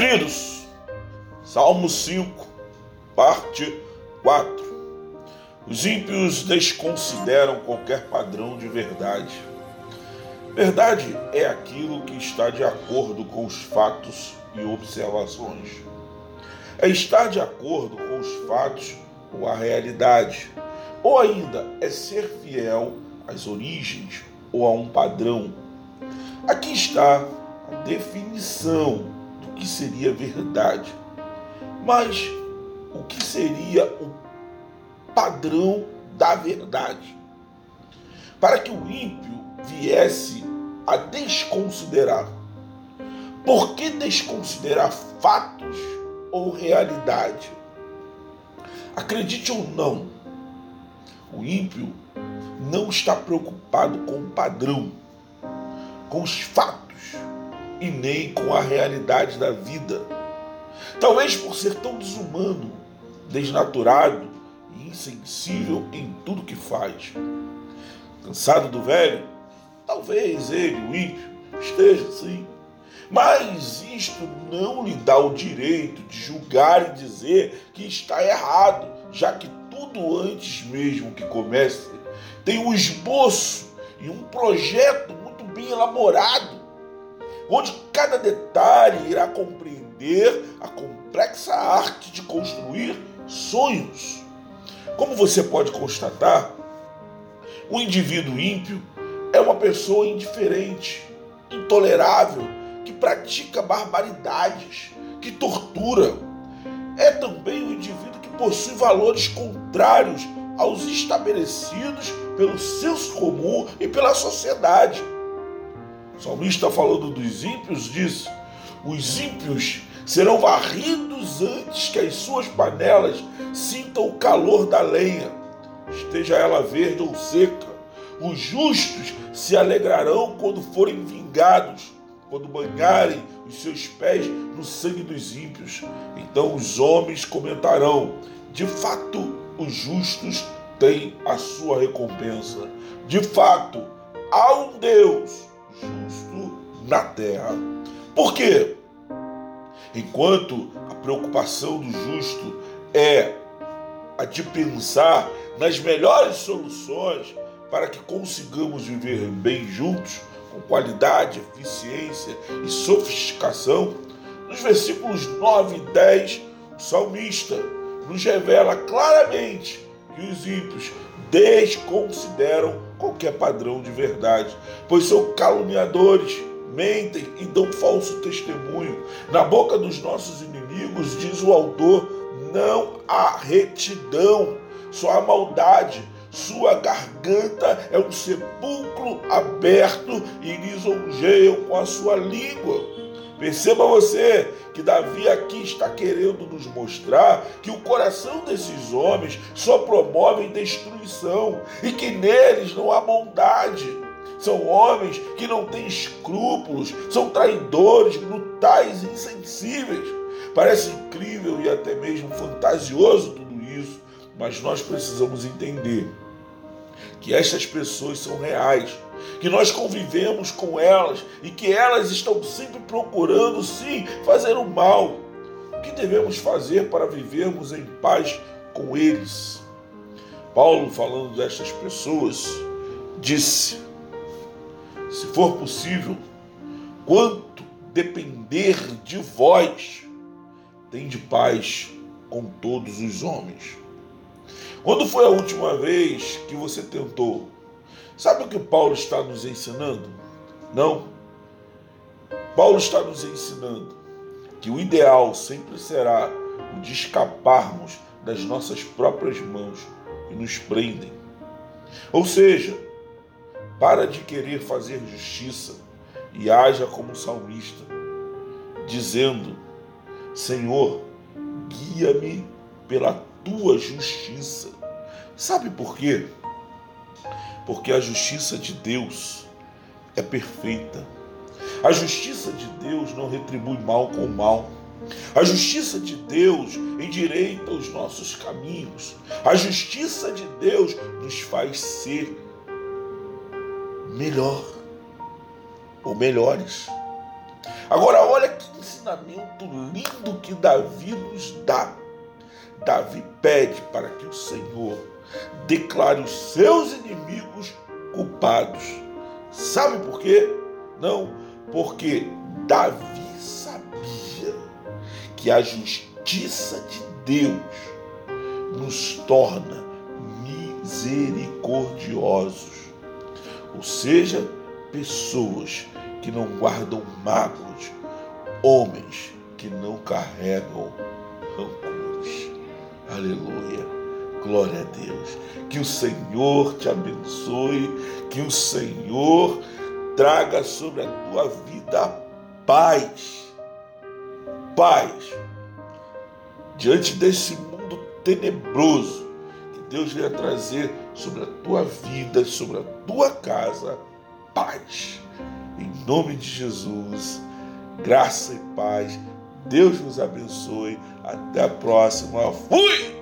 Queridos, Salmo 5, parte 4. Os ímpios desconsideram qualquer padrão de verdade. Verdade é aquilo que está de acordo com os fatos e observações. É estar de acordo com os fatos ou a realidade, ou ainda é ser fiel às origens ou a um padrão. Aqui está a definição que seria verdade, mas o que seria o padrão da verdade. Para que o ímpio viesse a desconsiderar. Por que desconsiderar fatos ou realidade? Acredite ou não, o ímpio não está preocupado com o padrão, com os fatos e nem com a realidade da vida. Talvez por ser tão desumano, desnaturado e insensível em tudo que faz. Cansado do velho? Talvez ele, o ímpio, esteja assim. Mas isto não lhe dá o direito de julgar e dizer que está errado, já que tudo antes mesmo que comece tem um esboço e um projeto muito bem elaborado onde cada detalhe irá compreender a complexa arte de construir sonhos. Como você pode constatar, o indivíduo ímpio é uma pessoa indiferente, intolerável, que pratica barbaridades, que tortura. É também o indivíduo que possui valores contrários aos estabelecidos pelo senso comum e pela sociedade. O salmista falando dos ímpios diz: os ímpios serão varridos antes que as suas panelas sintam o calor da lenha, esteja ela verde ou seca. Os justos se alegrarão quando forem vingados, quando banharem os seus pés no sangue dos ímpios. Então os homens comentarão: de fato, os justos têm a sua recompensa. De fato, há um Deus justo na terra. Por quê? Enquanto a preocupação do justo é a de pensar nas melhores soluções para que consigamos viver bem juntos, com qualidade, eficiência e sofisticação, nos versículos 9 e 10, o salmista nos revela claramente que os ímpios desconsideram qualquer padrão de verdade, pois são caluniadores, mentem e dão falso testemunho. Na boca dos nossos inimigos, diz o autor, não há retidão, só há maldade. Sua garganta é um sepulcro aberto e lisonjeiam com a sua língua. Perceba você que Davi aqui está querendo nos mostrar que o coração desses homens só promove destruição e que neles não há bondade. São homens que não têm escrúpulos, são traidores, brutais, insensíveis. Parece incrível e até mesmo fantasioso tudo isso, mas nós precisamos entender que estas pessoas são reais que nós convivemos com elas e que elas estão sempre procurando, sim, fazer o mal. O que devemos fazer para vivermos em paz com eles? Paulo, falando destas pessoas, disse: se for possível, quanto depender de vós, tem de paz com todos os homens. Quando foi a última vez que você tentou Sabe o que Paulo está nos ensinando? Não. Paulo está nos ensinando que o ideal sempre será o de escaparmos das nossas próprias mãos e nos prendem. Ou seja, para de querer fazer justiça e haja como salmista, dizendo: Senhor, guia-me pela tua justiça. Sabe por quê? porque a justiça de Deus é perfeita. A justiça de Deus não retribui mal com mal. A justiça de Deus endireita os nossos caminhos. A justiça de Deus nos faz ser melhor ou melhores. Agora, olha que ensinamento lindo que Davi nos dá. Davi pede para que o Senhor declare os seus inimigos culpados. Sabe por quê? Não, porque Davi sabia que a justiça de Deus nos torna misericordiosos, ou seja, pessoas que não guardam mágoas, homens que não carregam rancores. Aleluia. Glória a Deus. Que o Senhor te abençoe, que o Senhor traga sobre a tua vida paz. Paz. Diante desse mundo tenebroso, que Deus venha trazer sobre a tua vida, sobre a tua casa, paz. Em nome de Jesus, graça e paz. Deus nos abençoe. Até a próxima. Fui!